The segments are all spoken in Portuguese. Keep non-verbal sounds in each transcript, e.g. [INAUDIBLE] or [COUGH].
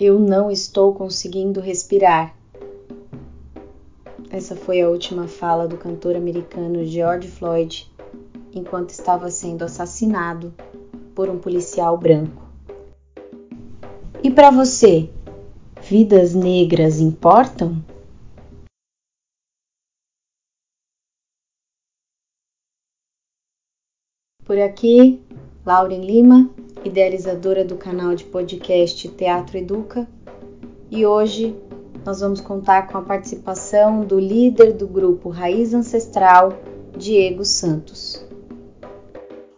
Eu não estou conseguindo respirar. Essa foi a última fala do cantor americano George Floyd enquanto estava sendo assassinado por um policial branco. E para você, vidas negras importam? Por aqui, Lauren Lima, idealizadora do canal de podcast Teatro Educa, e hoje nós vamos contar com a participação do líder do grupo Raiz Ancestral, Diego Santos.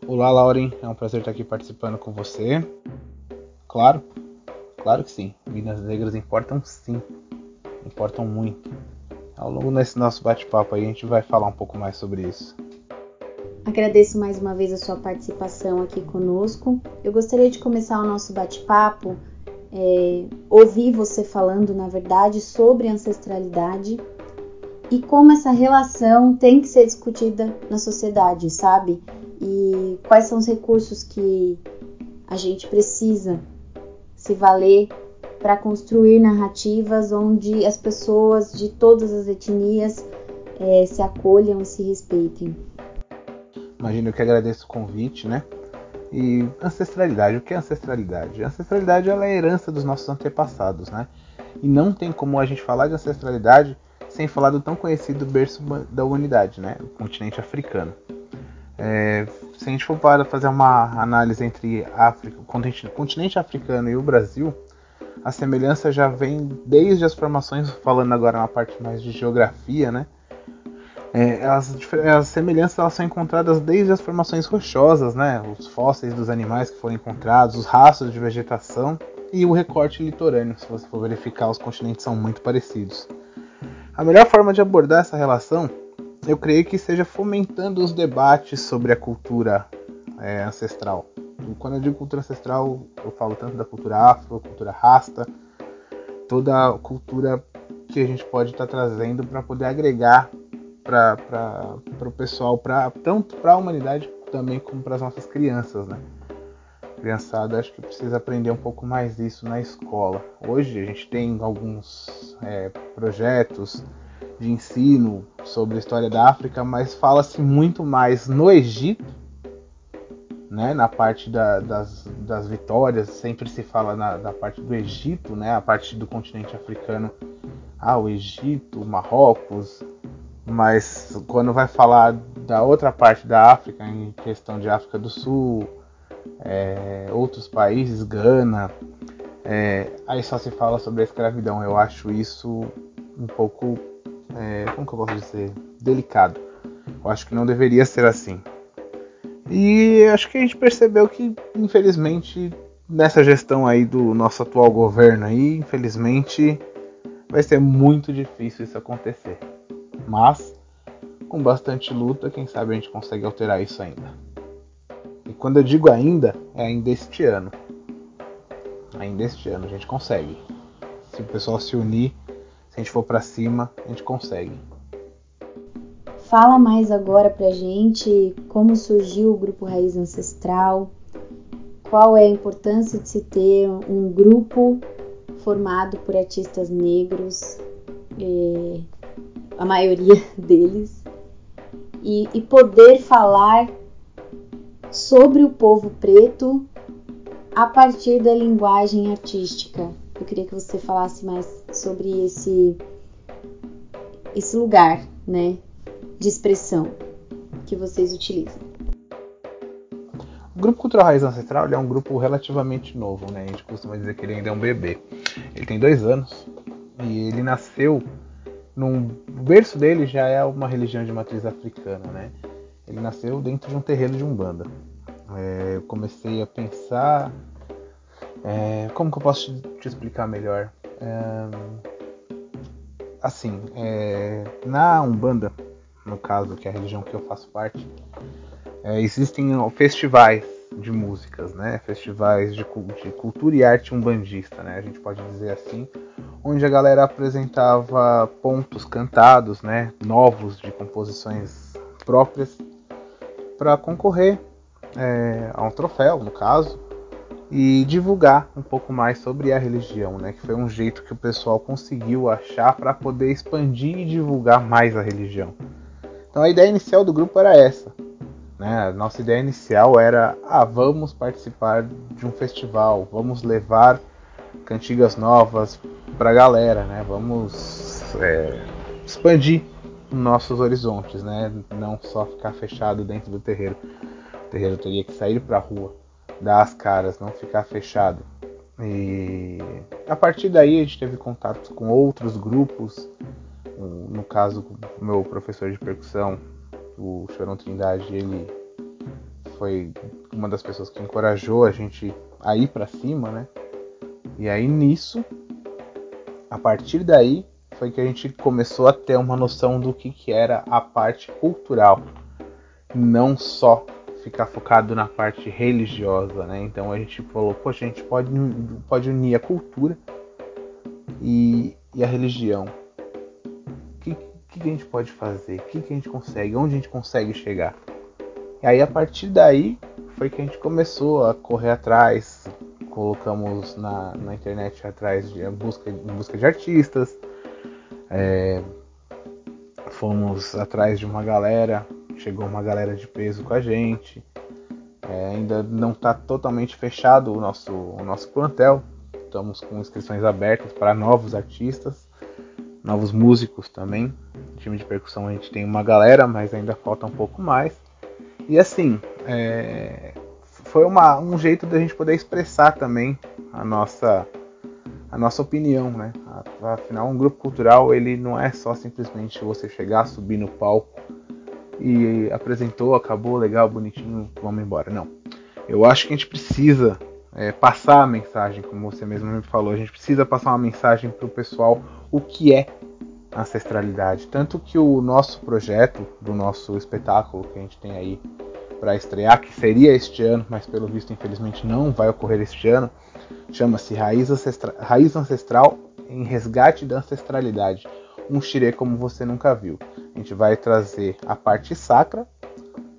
Olá, Lauren, é um prazer estar aqui participando com você. Claro, claro que sim, Minas Negras importam sim, importam muito. Ao longo desse nosso bate-papo aí a gente vai falar um pouco mais sobre isso. Agradeço mais uma vez a sua participação aqui conosco. Eu gostaria de começar o nosso bate-papo, é, ouvir você falando, na verdade, sobre ancestralidade e como essa relação tem que ser discutida na sociedade, sabe? E quais são os recursos que a gente precisa se valer para construir narrativas onde as pessoas de todas as etnias é, se acolham e se respeitem. Imagino que agradeço o convite, né? E ancestralidade, o que é ancestralidade? A ancestralidade ela é a herança dos nossos antepassados, né? E não tem como a gente falar de ancestralidade sem falar do tão conhecido berço da humanidade, né? O continente africano. É, se a gente for para fazer uma análise entre África, o continente, o continente africano e o Brasil, a semelhança já vem desde as formações, falando agora na parte mais de geografia, né? É, as, as, semelhanças elas são encontradas desde as formações rochosas, né? os fósseis dos animais que foram encontrados, os rastros de vegetação e o recorte litorâneo. Se você for verificar, os continentes são muito parecidos. A melhor forma de abordar essa relação, eu creio que seja fomentando os debates sobre a cultura é, ancestral. Quando eu digo cultura ancestral, eu falo tanto da cultura afro, cultura rasta, toda a cultura que a gente pode estar tá trazendo para poder agregar para o pessoal, pra, tanto para a humanidade também como para as nossas crianças, né? Criançada, acho que precisa aprender um pouco mais disso na escola. Hoje a gente tem alguns é, projetos de ensino sobre a história da África, mas fala-se muito mais no Egito, né, na parte da, das, das vitórias, sempre se fala na, na parte do Egito, né, a parte do continente africano, ah, o Egito, Marrocos, mas quando vai falar da outra parte da África, em questão de África do Sul, é, outros países, Gana, é, aí só se fala sobre a escravidão. Eu acho isso um pouco, é, como que eu posso dizer, delicado. Eu acho que não deveria ser assim. E acho que a gente percebeu que, infelizmente, nessa gestão aí do nosso atual governo aí, infelizmente, vai ser muito difícil isso acontecer. Mas, com bastante luta, quem sabe a gente consegue alterar isso ainda. E quando eu digo ainda, é ainda este ano. Ainda este ano a gente consegue. Se o pessoal se unir, se a gente for para cima, a gente consegue. Fala mais agora pra gente como surgiu o grupo Raiz Ancestral, qual é a importância de se ter um grupo formado por artistas negros, eh, a maioria [LAUGHS] deles, e, e poder falar sobre o povo preto a partir da linguagem artística. Eu queria que você falasse mais sobre esse esse lugar, né, de expressão que vocês utilizam. O Grupo Cultural Raiz Ancestral é um grupo relativamente novo, né? A gente costuma dizer que ele ainda é um bebê. Ele tem dois anos e ele nasceu num, o berço dele já é uma religião de matriz africana, né? Ele nasceu dentro de um terreiro de umbanda. É, eu comecei a pensar é, como que eu posso te, te explicar melhor? É, assim, é, na umbanda, no caso que é a religião que eu faço parte, é, existem festivais de músicas, né? Festivais de, de cultura e arte umbandista, né? A gente pode dizer assim, onde a galera apresentava pontos cantados, né, novos de composições próprias, para concorrer é, a um troféu, no caso, e divulgar um pouco mais sobre a religião, né? Que foi um jeito que o pessoal conseguiu achar para poder expandir e divulgar mais a religião. Então a ideia inicial do grupo era essa, né? A nossa ideia inicial era, ah, vamos participar de um festival, vamos levar cantigas novas para a galera, né? Vamos é, expandir nossos horizontes, né? Não só ficar fechado dentro do terreiro. O terreiro teria que sair para a rua dar as caras, não ficar fechado. E a partir daí a gente teve contato com outros grupos, no caso o meu professor de percussão, o Chorão Trindade, ele foi uma das pessoas que encorajou a gente a ir para cima, né? E aí nisso, a partir daí, foi que a gente começou a ter uma noção do que, que era a parte cultural, não só ficar focado na parte religiosa, né? Então a gente falou, poxa, a gente pode, pode unir a cultura e, e a religião. Que, que, a gente pode fazer? O que, que a gente consegue? Onde a gente consegue chegar? E aí a partir daí foi que a gente começou a correr atrás, colocamos na, na internet atrás de busca, busca de artistas, é, fomos atrás de uma galera chegou uma galera de peso com a gente. É, ainda não está totalmente fechado o nosso, o nosso plantel. Estamos com inscrições abertas para novos artistas, novos músicos também. Time de percussão a gente tem uma galera, mas ainda falta um pouco mais. E assim, é, foi uma, um jeito da gente poder expressar também a nossa, a nossa opinião, né? Afinal, um grupo cultural ele não é só simplesmente você chegar, subir no palco e apresentou, acabou, legal, bonitinho, vamos embora. Não. Eu acho que a gente precisa é, passar a mensagem, como você mesmo me falou, a gente precisa passar uma mensagem para o pessoal o que é ancestralidade. Tanto que o nosso projeto, do nosso espetáculo que a gente tem aí para estrear, que seria este ano, mas pelo visto infelizmente não vai ocorrer este ano, chama-se Raiz, Ancestra Raiz Ancestral em Resgate da Ancestralidade um xirê como você nunca viu. A gente vai trazer a parte sacra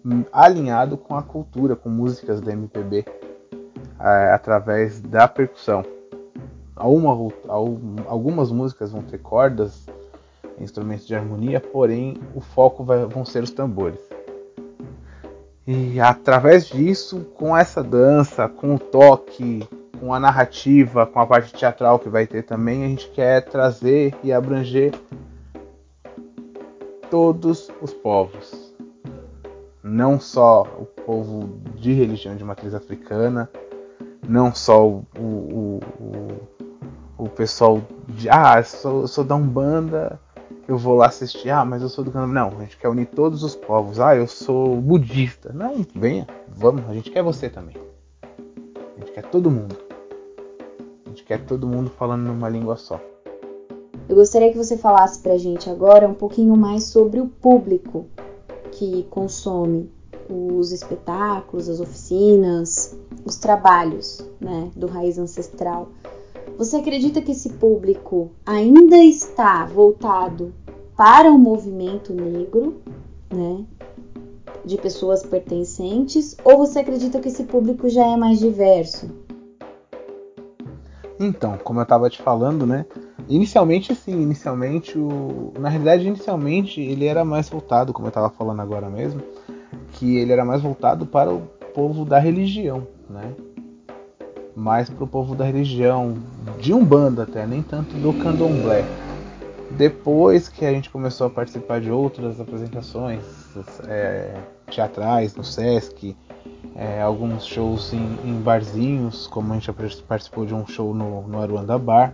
hum, alinhado com a cultura, com músicas da MPB é, através da percussão. Alguma, algumas músicas vão ter cordas, instrumentos de harmonia, porém o foco vai, vão ser os tambores. E através disso, com essa dança, com o toque, com a narrativa, com a parte teatral que vai ter também, a gente quer trazer e abranger todos os povos. Não só o povo de religião de matriz africana, não só o, o, o, o pessoal de ah, sou, sou da Umbanda, eu vou lá assistir, ah, mas eu sou do Candomblé. Não, a gente quer unir todos os povos. Ah, eu sou budista. Não, venha, vamos, a gente quer você também. A gente quer todo mundo gente quer todo mundo falando numa língua só. Eu gostaria que você falasse pra gente agora um pouquinho mais sobre o público que consome os espetáculos, as oficinas, os trabalhos né, do Raiz Ancestral. Você acredita que esse público ainda está voltado para o movimento negro, né, de pessoas pertencentes, ou você acredita que esse público já é mais diverso? Então, como eu estava te falando, né? Inicialmente, sim, inicialmente, o... na realidade, inicialmente ele era mais voltado, como eu estava falando agora mesmo, que ele era mais voltado para o povo da religião, né? Mais para o povo da religião, de Umbanda até, nem tanto do candomblé. Depois que a gente começou a participar de outras apresentações é, teatrais no Sesc, é, alguns shows em, em, barzinhos, como a gente participou de um show no, no Aruanda Bar.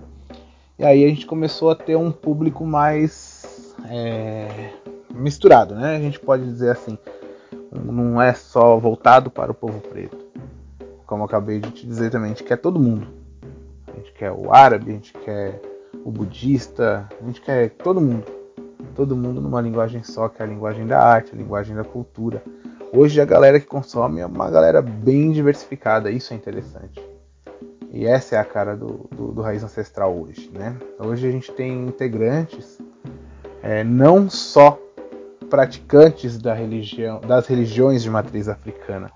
E aí a gente começou a ter um público mais é, misturado, né? A gente pode dizer assim, não é só voltado para o povo preto. Como eu acabei de te dizer também, a gente quer todo mundo. A gente quer o árabe, a gente quer o budista, a gente quer todo mundo. Todo mundo numa linguagem só, que é a linguagem da arte, a linguagem da cultura. Hoje a galera que consome é uma galera bem diversificada, isso é interessante. E essa é a cara do, do, do Raiz Ancestral hoje, né? Hoje a gente tem integrantes é, não só praticantes da religião, das religiões de matriz africana.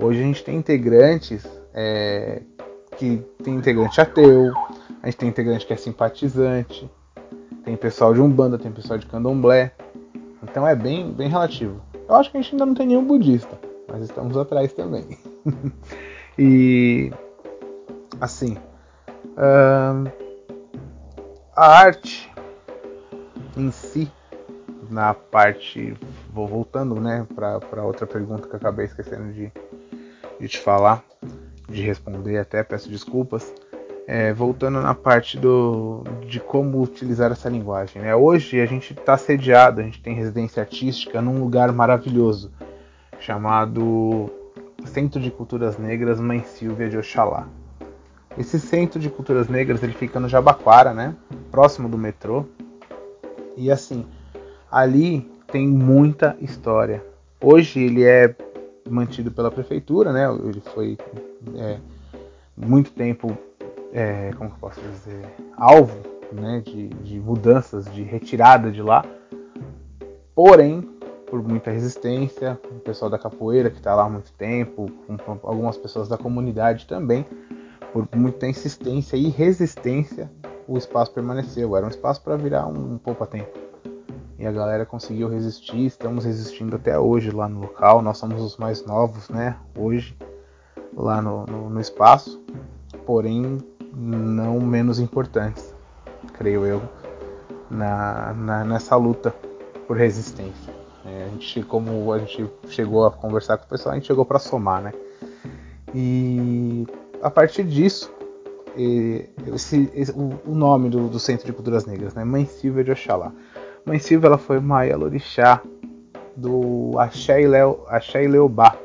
Hoje a gente tem integrantes é, que tem integrante ateu, a gente tem integrante que é simpatizante, tem pessoal de Umbanda, tem pessoal de Candomblé. Então é bem, bem relativo. Eu acho que a gente ainda não tem nenhum budista, mas estamos atrás também. [LAUGHS] e assim, uh, a arte em si, na parte, vou voltando, né, para outra pergunta que acabei esquecendo de, de te falar, de responder, até peço desculpas. É, voltando na parte do, de como utilizar essa linguagem. Né? Hoje a gente está sediado, a gente tem residência artística num lugar maravilhoso chamado Centro de Culturas Negras Mãe Silvia de Oxalá. Esse Centro de Culturas Negras ele fica no Jabaquara, né? próximo do metrô. E assim, ali tem muita história. Hoje ele é mantido pela prefeitura, né? Ele foi é, muito tempo é, como que posso dizer, alvo né, de, de mudanças, de retirada de lá. Porém, por muita resistência, o pessoal da capoeira que está lá há muito tempo, algumas pessoas da comunidade também, por muita insistência e resistência, o espaço permaneceu. Era um espaço para virar um poupa-tempo. E a galera conseguiu resistir, estamos resistindo até hoje lá no local. Nós somos os mais novos, né? Hoje, lá no, no, no espaço. Porém, não menos importantes, creio eu, na, na nessa luta por resistência. É, a gente, como a gente chegou a conversar com o pessoal, a gente chegou para somar, né? E a partir disso, esse, esse, o, nome do, do, Centro de Culturas Negras, né? Mãe Silvia de Oxalá. Mãe Silvia ela foi Maia Lorixá do Axé e Leobá,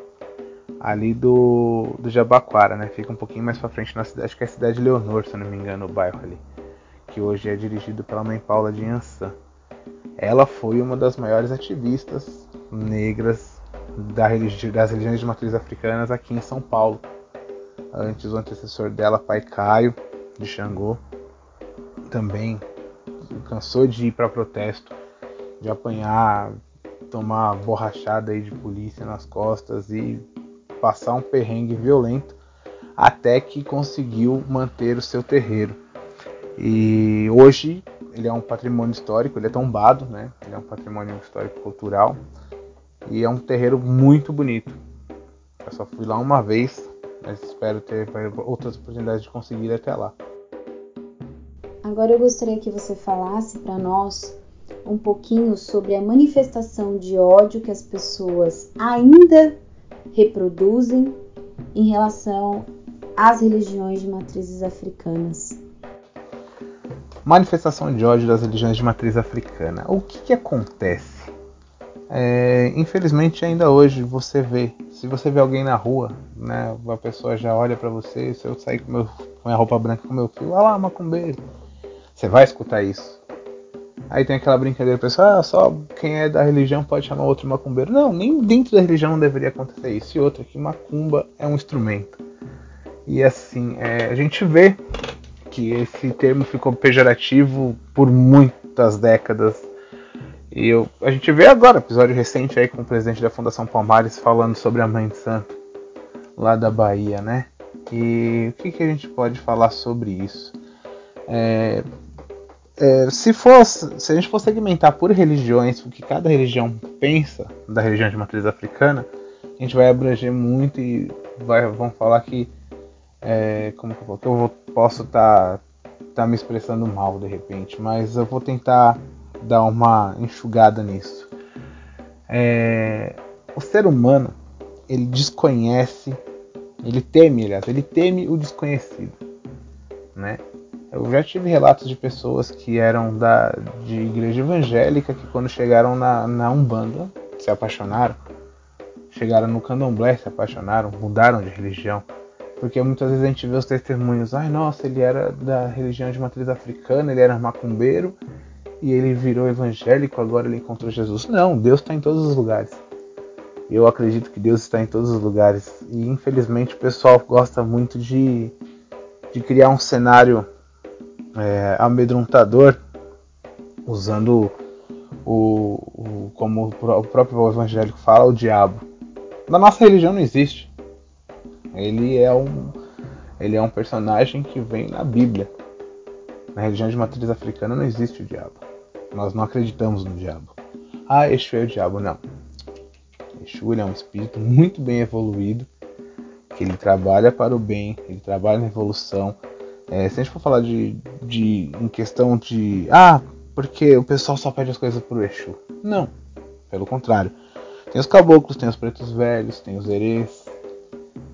ali do, do Jabaquara, né? Fica um pouquinho mais para frente na cidade, acho que é a cidade de Leonor, se não me engano, o bairro ali, que hoje é dirigido pela mãe Paula de Ançã. Ela foi uma das maiores ativistas negras da religi das religiões de matriz africanas aqui em São Paulo. Antes o antecessor dela, pai Caio de Xangô, também cansou de ir para protesto, de apanhar, tomar borrachada aí de polícia nas costas e passar um perrengue violento até que conseguiu manter o seu terreiro. E hoje ele é um patrimônio histórico, ele é tombado, né? Ele é um patrimônio histórico cultural e é um terreiro muito bonito. Eu só fui lá uma vez, mas espero ter outras oportunidades de conseguir ir até lá. Agora eu gostaria que você falasse para nós um pouquinho sobre a manifestação de ódio que as pessoas ainda reproduzem em relação às religiões de matrizes africanas. Manifestação de ódio das religiões de matriz africana. O que, que acontece? É, infelizmente ainda hoje você vê, se você vê alguém na rua, né, a pessoa já olha para você, se eu sair com, meu, com minha roupa branca com meu filho, olha lá, macumbeiro. Você vai escutar isso. Aí tem aquela brincadeira, pessoal, ah, só quem é da religião pode chamar outro macumbeiro. Não, nem dentro da religião não deveria acontecer isso. E outra, que macumba é um instrumento. E assim, é, a gente vê que esse termo ficou pejorativo por muitas décadas. E eu, a gente vê agora, episódio recente aí com o presidente da Fundação Palmares falando sobre a Mãe de Santo, lá da Bahia, né? E o que, que a gente pode falar sobre isso? É, é, se fosse, se a gente for segmentar por religiões, o que cada religião pensa da religião de matriz africana, a gente vai abranger muito e vai, vamos falar que é, como que eu, que eu vou, posso estar tá, tá me expressando mal de repente, mas eu vou tentar dar uma enxugada nisso. É, o ser humano ele desconhece, ele teme, aliás, ele teme o desconhecido, né? Eu já tive relatos de pessoas que eram da, de igreja evangélica que quando chegaram na, na Umbanda se apaixonaram, chegaram no Candomblé se apaixonaram, mudaram de religião. Porque muitas vezes a gente vê os testemunhos, ai nossa, ele era da religião de matriz africana, ele era macumbeiro e ele virou evangélico, agora ele encontrou Jesus. Não, Deus está em todos os lugares. Eu acredito que Deus está em todos os lugares. E infelizmente o pessoal gosta muito de, de criar um cenário é, amedrontador, usando o, o, como o próprio evangélico fala, o diabo. Na nossa religião não existe. Ele é um, ele é um personagem que vem na Bíblia. Na religião de matriz africana não existe o diabo. Nós não acreditamos no diabo. Ah, Exu é o diabo. Não. Exu é um espírito muito bem evoluído, que ele trabalha para o bem, ele trabalha na evolução. É, se a gente for falar de, de em questão de ah, porque o pessoal só pede as coisas pro Exu. Não, pelo contrário. Tem os caboclos, tem os pretos velhos, tem os herês,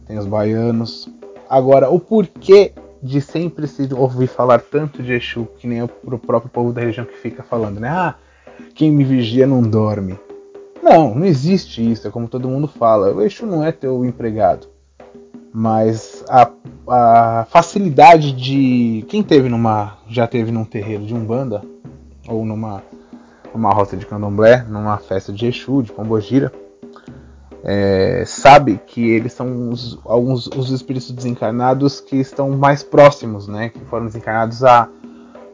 tem os baianos. Agora, o porquê de sempre se ouvir falar tanto de Exu, que nem o próprio povo da região que fica falando, né? Ah, quem me vigia não dorme. Não, não existe isso, é como todo mundo fala. O Exu não é teu empregado. Mas a, a facilidade de. Quem teve numa. já teve num terreiro de Umbanda, ou numa uma roça de candomblé, numa festa de Exu, de Pombogira, é, sabe que eles são os, alguns os espíritos desencarnados que estão mais próximos, né? Que foram desencarnados há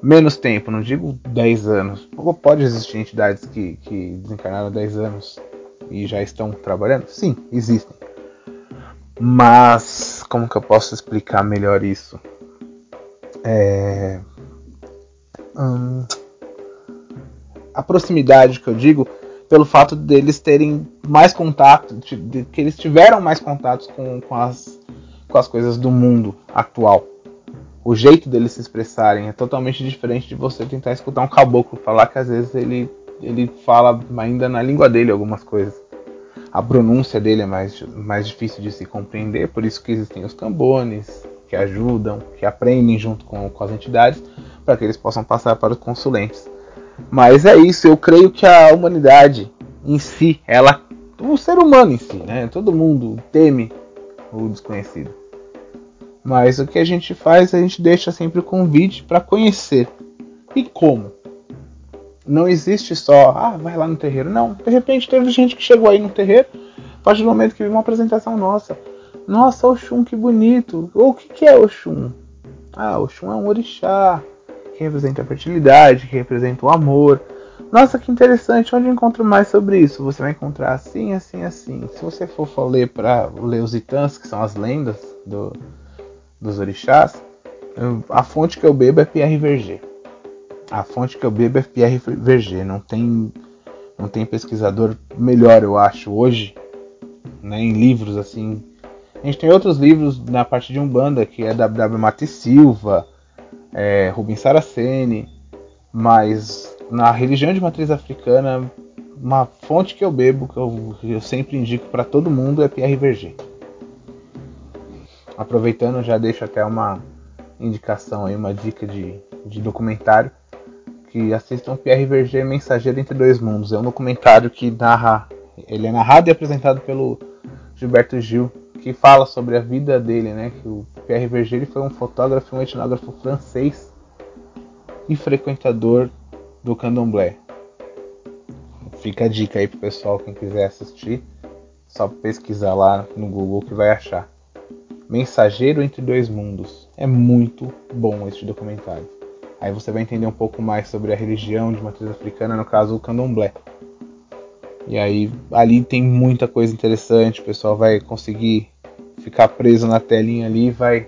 menos tempo, não digo 10 anos. Pode existir entidades que, que desencarnaram há 10 anos e já estão trabalhando? Sim, existem. Mas como que eu posso explicar melhor isso? É... Hum... A proximidade que eu digo pelo fato deles terem mais contato, de, que eles tiveram mais contatos com, com, as, com as coisas do mundo atual. O jeito deles se expressarem é totalmente diferente de você tentar escutar um caboclo falar que às vezes ele, ele fala ainda na língua dele algumas coisas. A pronúncia dele é mais, mais difícil de se compreender, por isso que existem os cambones, que ajudam, que aprendem junto com, com as entidades, para que eles possam passar para os consulentes. Mas é isso, eu creio que a humanidade em si, ela, o ser humano em si, né? Todo mundo teme o desconhecido. Mas o que a gente faz, a gente deixa sempre o convite para conhecer. E como? Não existe só, ah, vai lá no terreiro. Não, de repente teve gente que chegou aí no terreiro, a partir do momento que viu uma apresentação nossa. Nossa, Oxum, que bonito. Ou o que, que é Oxum? Ah, Oxum é um orixá que representa a fertilidade, que representa o amor. Nossa, que interessante, onde encontro mais sobre isso? Você vai encontrar assim, assim, assim. Se você for ler para ler os itãs, que são as lendas do, dos orixás, a fonte que eu bebo é Pierre Verger. A fonte que eu bebo é Verger. Não tem, não tem pesquisador melhor, eu acho, hoje, né, em livros assim. A gente tem outros livros na parte de Umbanda, que é W.W. Mate Silva, é, Rubens Saraceni, mas na religião de matriz africana, uma fonte que eu bebo, que eu, eu sempre indico para todo mundo, é Verger. Aproveitando, já deixo até uma indicação aí, uma dica de, de documentário que assistam Pierre Verger Mensageiro entre Dois Mundos. É um documentário que narra, ele é narrado e apresentado pelo Gilberto Gil, que fala sobre a vida dele, né? Que o Pierre Verger foi um fotógrafo e um etnógrafo francês e frequentador do candomblé. Fica a dica aí pro pessoal, quem quiser assistir, só pesquisar lá no Google que vai achar. Mensageiro entre dois mundos. É muito bom este documentário. Aí você vai entender um pouco mais sobre a religião de matriz africana, no caso o candomblé. E aí ali tem muita coisa interessante, o pessoal vai conseguir ficar preso na telinha ali e vai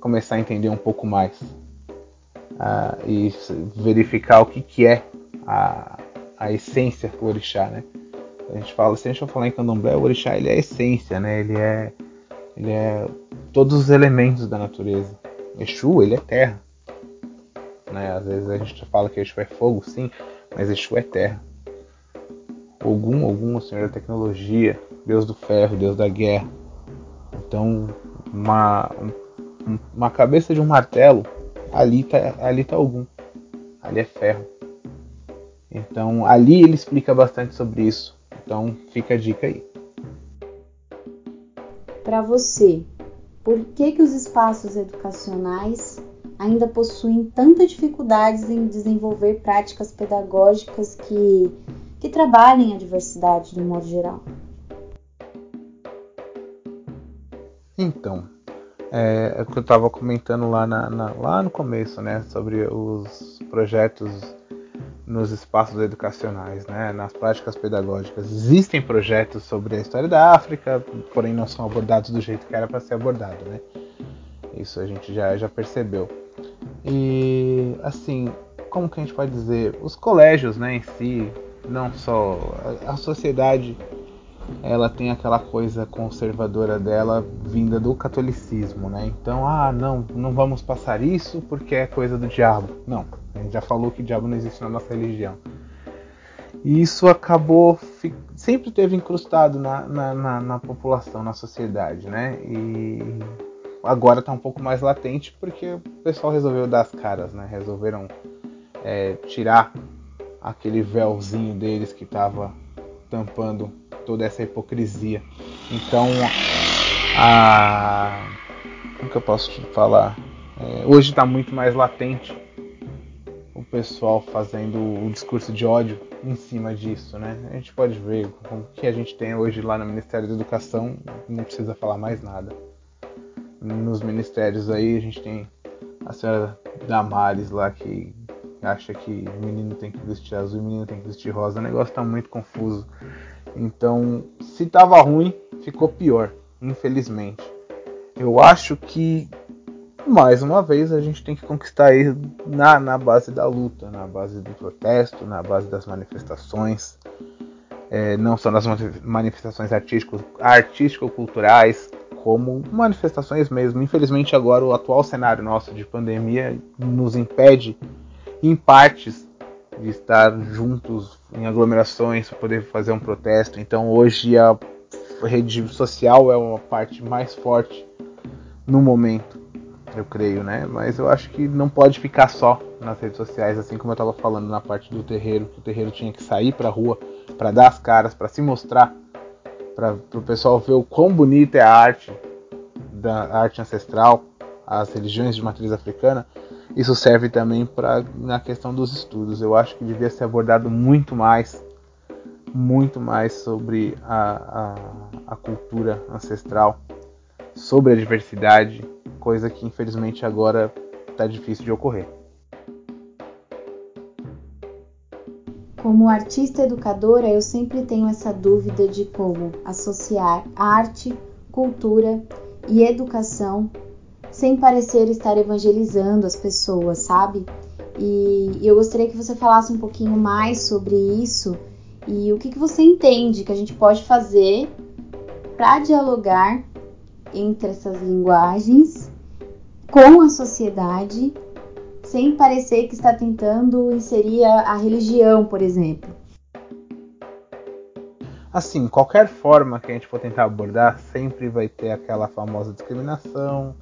começar a entender um pouco mais. Uh, e verificar o que, que é a, a essência do orixá, né? A gente fala, se a gente for falar em candomblé, o orixá ele é a essência, né? Ele é, ele é todos os elementos da natureza. Exu, ele é terra. Né? Às vezes a gente fala que Exu é fogo, sim, mas Exu é terra. Ogum, Ogum, o senhor da tecnologia, deus do ferro, deus da guerra. Então, uma, uma cabeça de um martelo, ali tá, ali tá algum. Ali é ferro. Então, ali ele explica bastante sobre isso. Então, fica a dica aí. Para você, por que, que os espaços educacionais ainda possuem tantas dificuldades em desenvolver práticas pedagógicas que, que trabalhem a diversidade de um modo geral? Então, é, é o que eu estava comentando lá, na, na, lá no começo, né, sobre os projetos nos espaços educacionais, né, nas práticas pedagógicas. Existem projetos sobre a história da África, porém não são abordados do jeito que era para ser abordado, né. Isso a gente já, já percebeu. E assim, como que a gente pode dizer? Os colégios né, em si, não só a sociedade ela tem aquela coisa conservadora dela vinda do catolicismo, né? Então, ah, não, não vamos passar isso porque é coisa do diabo. Não, a gente já falou que o diabo não existe na nossa religião. E isso acabou, sempre teve incrustado na, na, na, na população, na sociedade, né? E agora está um pouco mais latente porque o pessoal resolveu dar as caras, né? Resolveram é, tirar aquele véuzinho deles que estava tampando toda essa hipocrisia. Então, a. Como que eu posso te falar? É, hoje está muito mais latente o pessoal fazendo o discurso de ódio em cima disso, né? A gente pode ver o que a gente tem hoje lá no Ministério da Educação, não precisa falar mais nada. Nos ministérios aí a gente tem a senhora Damares lá que acha que o menino tem que vestir azul e o menino tem que vestir rosa. O negócio está muito confuso. Então, se tava ruim, ficou pior, infelizmente. Eu acho que mais uma vez a gente tem que conquistar ele na, na base da luta, na base do protesto, na base das manifestações, é, não só nas manifestações artístico-culturais, como manifestações mesmo. Infelizmente agora o atual cenário nosso de pandemia nos impede, em partes, de estar juntos em aglomerações para poder fazer um protesto. Então hoje a rede social é uma parte mais forte no momento, eu creio, né? Mas eu acho que não pode ficar só nas redes sociais, assim como eu estava falando na parte do terreiro, que o terreiro tinha que sair para a rua para dar as caras, para se mostrar, para o pessoal ver o quão bonita é a arte da arte ancestral, as religiões de matriz africana isso serve também para na questão dos estudos. Eu acho que devia ser abordado muito mais, muito mais sobre a, a, a cultura ancestral, sobre a diversidade, coisa que infelizmente agora está difícil de ocorrer. Como artista educadora, eu sempre tenho essa dúvida de como associar arte, cultura e educação sem parecer estar evangelizando as pessoas, sabe? E eu gostaria que você falasse um pouquinho mais sobre isso e o que, que você entende que a gente pode fazer para dialogar entre essas linguagens com a sociedade sem parecer que está tentando inserir a, religião, por exemplo. Assim, qualquer forma que a gente for tentar abordar, sempre vai ter aquela famosa discriminação,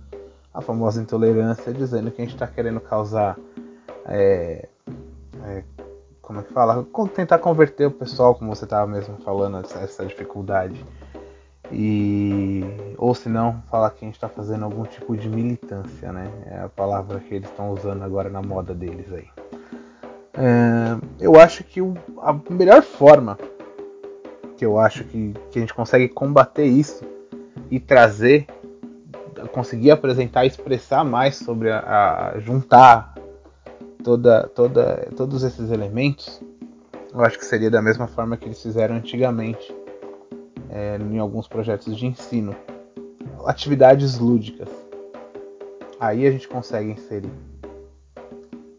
a famosa intolerância, dizendo que a gente está querendo causar. É, é, como é que fala? Tentar converter o pessoal, como você estava mesmo falando, essa dificuldade. E, ou se não, falar que a gente está fazendo algum tipo de militância, né? É a palavra que eles estão usando agora na moda deles aí. É, eu acho que o, a melhor forma que eu acho que, que a gente consegue combater isso e trazer conseguir apresentar expressar mais sobre a, a juntar toda, toda, todos esses elementos, eu acho que seria da mesma forma que eles fizeram antigamente é, em alguns projetos de ensino, atividades lúdicas. Aí a gente consegue inserir,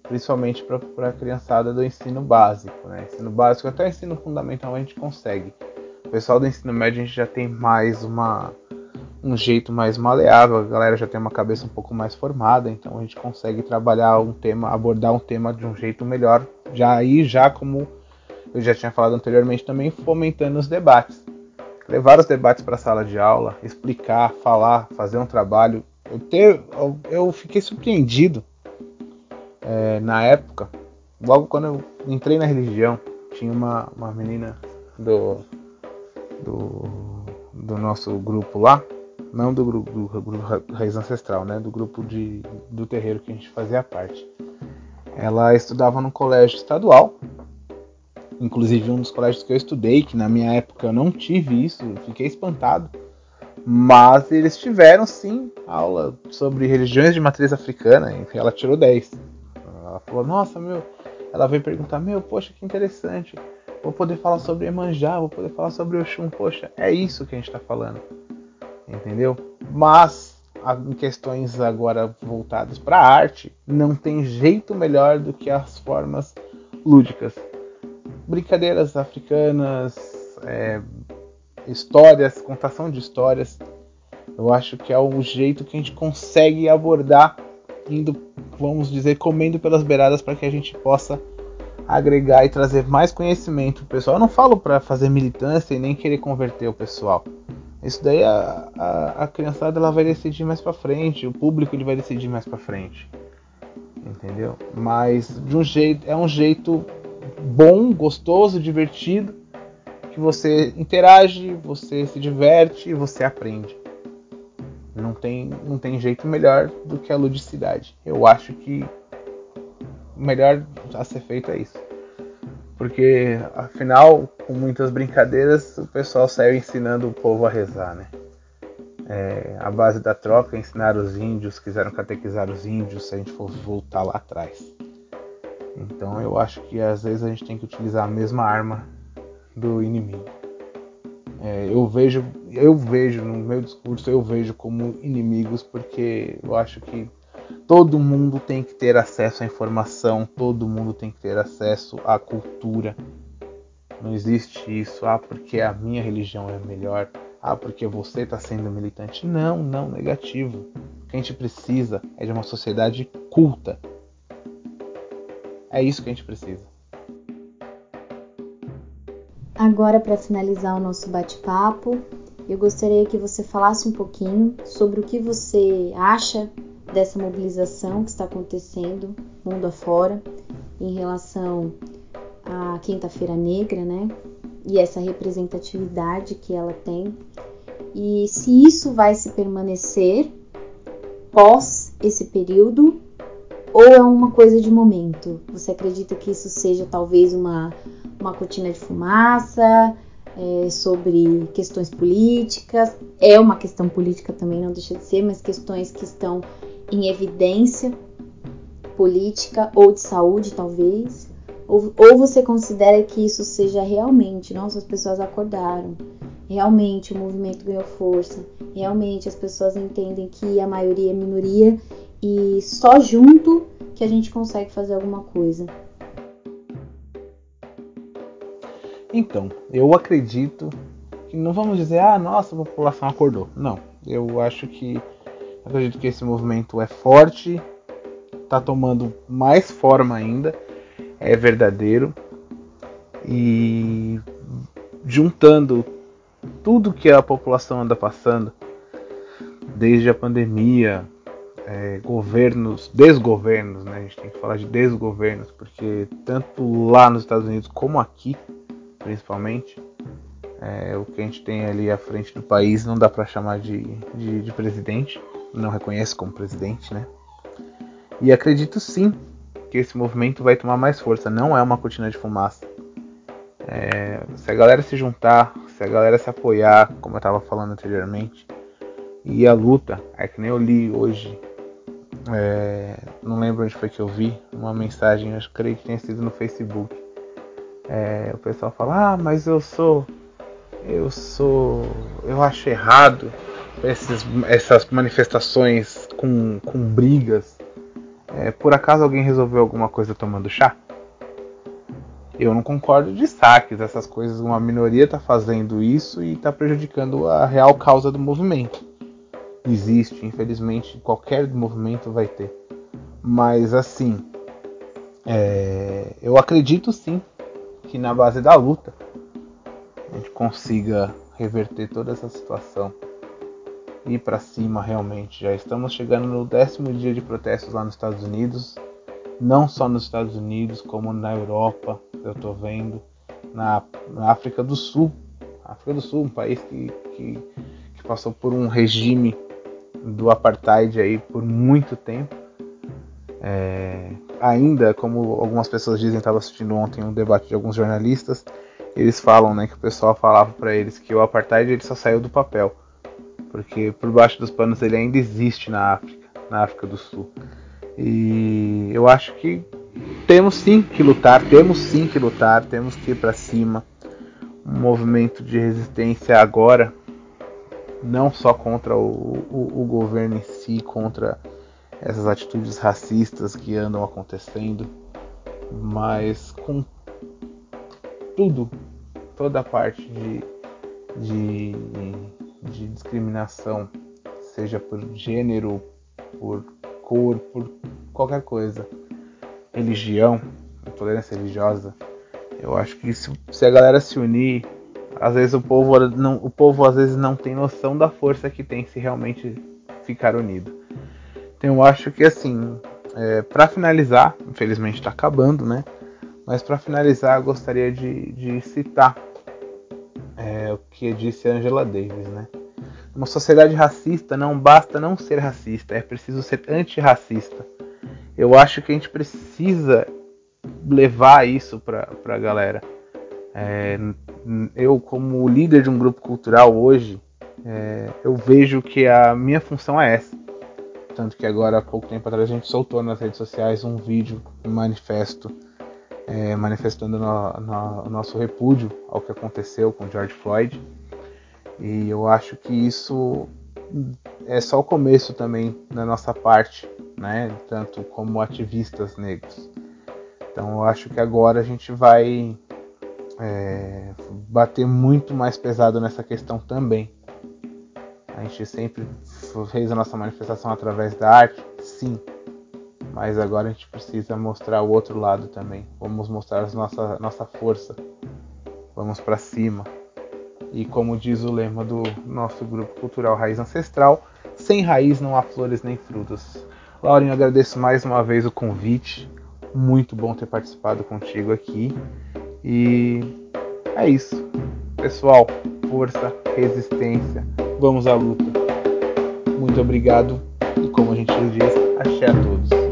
principalmente para a criançada do ensino básico, né? Ensino básico até ensino fundamental a gente consegue. O pessoal do ensino médio a gente já tem mais uma um jeito mais maleável, a galera já tem uma cabeça um pouco mais formada, então a gente consegue trabalhar um tema, abordar um tema de um jeito melhor, já aí já como eu já tinha falado anteriormente também fomentando os debates. Levar os debates para a sala de aula, explicar, falar, fazer um trabalho. Eu, ter, eu, eu fiquei surpreendido é, na época, logo quando eu entrei na religião, tinha uma, uma menina do, do, do nosso grupo lá, não do grupo, do grupo Raiz Ancestral, né? Do grupo de, do terreiro que a gente fazia parte. Ela estudava no colégio estadual, inclusive um dos colégios que eu estudei, que na minha época eu não tive isso, fiquei espantado. Mas eles tiveram sim aula sobre religiões de matriz africana, e ela tirou 10. Ela falou: Nossa, meu. Ela veio perguntar: Meu, poxa, que interessante. Vou poder falar sobre Emanjá, vou poder falar sobre Oxum. Poxa, é isso que a gente está falando entendeu? Mas em questões agora voltadas para a arte, não tem jeito melhor do que as formas lúdicas. Brincadeiras africanas, é, histórias, contação de histórias. Eu acho que é o jeito que a gente consegue abordar, indo, vamos dizer, comendo pelas beiradas para que a gente possa agregar e trazer mais conhecimento pro pessoal. Eu não falo para fazer militância e nem querer converter o pessoal. Isso daí a, a, a criançada ela vai decidir mais para frente, o público ele vai decidir mais para frente. Entendeu? Mas de um jeito, é um jeito bom, gostoso, divertido, que você interage, você se diverte e você aprende. Não tem, não tem jeito melhor do que a ludicidade. Eu acho que o melhor a ser feito é isso. Porque, afinal, com muitas brincadeiras, o pessoal saiu ensinando o povo a rezar, né? É, a base da troca, ensinar os índios, quiseram catequizar os índios, se a gente for voltar lá atrás. Então eu acho que às vezes a gente tem que utilizar a mesma arma do inimigo. É, eu vejo, eu vejo no meu discurso, eu vejo como inimigos porque eu acho que Todo mundo tem que ter acesso à informação, todo mundo tem que ter acesso à cultura. Não existe isso, ah, porque a minha religião é melhor, ah, porque você está sendo militante. Não, não, negativo. O que a gente precisa é de uma sociedade culta. É isso que a gente precisa. Agora, para finalizar o nosso bate-papo, eu gostaria que você falasse um pouquinho sobre o que você acha dessa mobilização que está acontecendo mundo afora em relação à Quinta-feira Negra, né? E essa representatividade que ela tem. E se isso vai se permanecer pós esse período ou é uma coisa de momento? Você acredita que isso seja talvez uma, uma cortina de fumaça é, sobre questões políticas? É uma questão política também, não deixa de ser, mas questões que estão em evidência política ou de saúde, talvez? Ou, ou você considera que isso seja realmente, nossa, as pessoas acordaram, realmente o movimento ganhou força, realmente as pessoas entendem que a maioria é minoria e só junto que a gente consegue fazer alguma coisa? Então, eu acredito que não vamos dizer, ah, nossa, a população acordou. Não, eu acho que Acredito que esse movimento é forte, está tomando mais forma ainda, é verdadeiro e juntando tudo que a população anda passando, desde a pandemia, é, governos, desgovernos, né? A gente tem que falar de desgovernos, porque tanto lá nos Estados Unidos como aqui, principalmente, é, o que a gente tem ali à frente do país não dá para chamar de, de, de presidente não reconhece como presidente, né? E acredito sim que esse movimento vai tomar mais força, não é uma cortina de fumaça. É, se a galera se juntar, se a galera se apoiar, como eu estava falando anteriormente, e a luta, é que nem eu li hoje, é, não lembro onde foi que eu vi, uma mensagem, acho que creio que tenha sido no Facebook. É, o pessoal fala, ah, mas eu sou, eu sou, eu acho errado esses, essas manifestações com, com brigas, é, por acaso alguém resolveu alguma coisa tomando chá? Eu não concordo de saques, essas coisas, uma minoria está fazendo isso e está prejudicando a real causa do movimento. Existe, infelizmente, qualquer movimento vai ter. Mas assim, é, eu acredito sim que na base da luta a gente consiga reverter toda essa situação ir para cima realmente. Já estamos chegando no décimo dia de protestos lá nos Estados Unidos, não só nos Estados Unidos, como na Europa, eu estou vendo, na, na, África do Sul. África do Sul, um país que, que, que passou por um regime do apartheid aí por muito tempo. É, ainda, como algumas pessoas dizem, estava assistindo ontem um debate de alguns jornalistas, eles falam, né, que o pessoal falava para eles que o apartheid ele só saiu do papel porque por baixo dos panos ele ainda existe na África, na África do Sul. E eu acho que temos sim que lutar, temos sim que lutar, temos que ir para cima. Um movimento de resistência agora não só contra o, o, o governo em si, contra essas atitudes racistas que andam acontecendo, mas com tudo, toda a parte de, de, de discriminação, seja por gênero, por cor, por qualquer coisa, religião, intolerância religiosa. Eu acho que se, se a galera se unir, às vezes o povo não, o povo às vezes não tem noção da força que tem se realmente ficar unido. Então eu acho que assim, é, para finalizar, infelizmente está acabando, né? Mas para finalizar, eu gostaria de, de citar é, o que disse Angela Davis, né? Uma sociedade racista não basta não ser racista, é preciso ser antirracista. Eu acho que a gente precisa levar isso para a galera. É, eu, como líder de um grupo cultural hoje, é, eu vejo que a minha função é essa. Tanto que agora, há pouco tempo atrás, a gente soltou nas redes sociais um vídeo, um manifesto, é, manifestando no, no, nosso repúdio ao que aconteceu com George Floyd. E eu acho que isso é só o começo também da nossa parte, né? Tanto como ativistas negros. Então eu acho que agora a gente vai é, bater muito mais pesado nessa questão também. A gente sempre fez a nossa manifestação através da arte, sim, mas agora a gente precisa mostrar o outro lado também. Vamos mostrar nossa, nossa força. Vamos para cima. E como diz o lema do nosso grupo cultural Raiz Ancestral, sem raiz não há flores nem frutos. Laurinho, agradeço mais uma vez o convite. Muito bom ter participado contigo aqui. E é isso. Pessoal, força, resistência. Vamos à luta. Muito obrigado. E como a gente diz, axé a todos.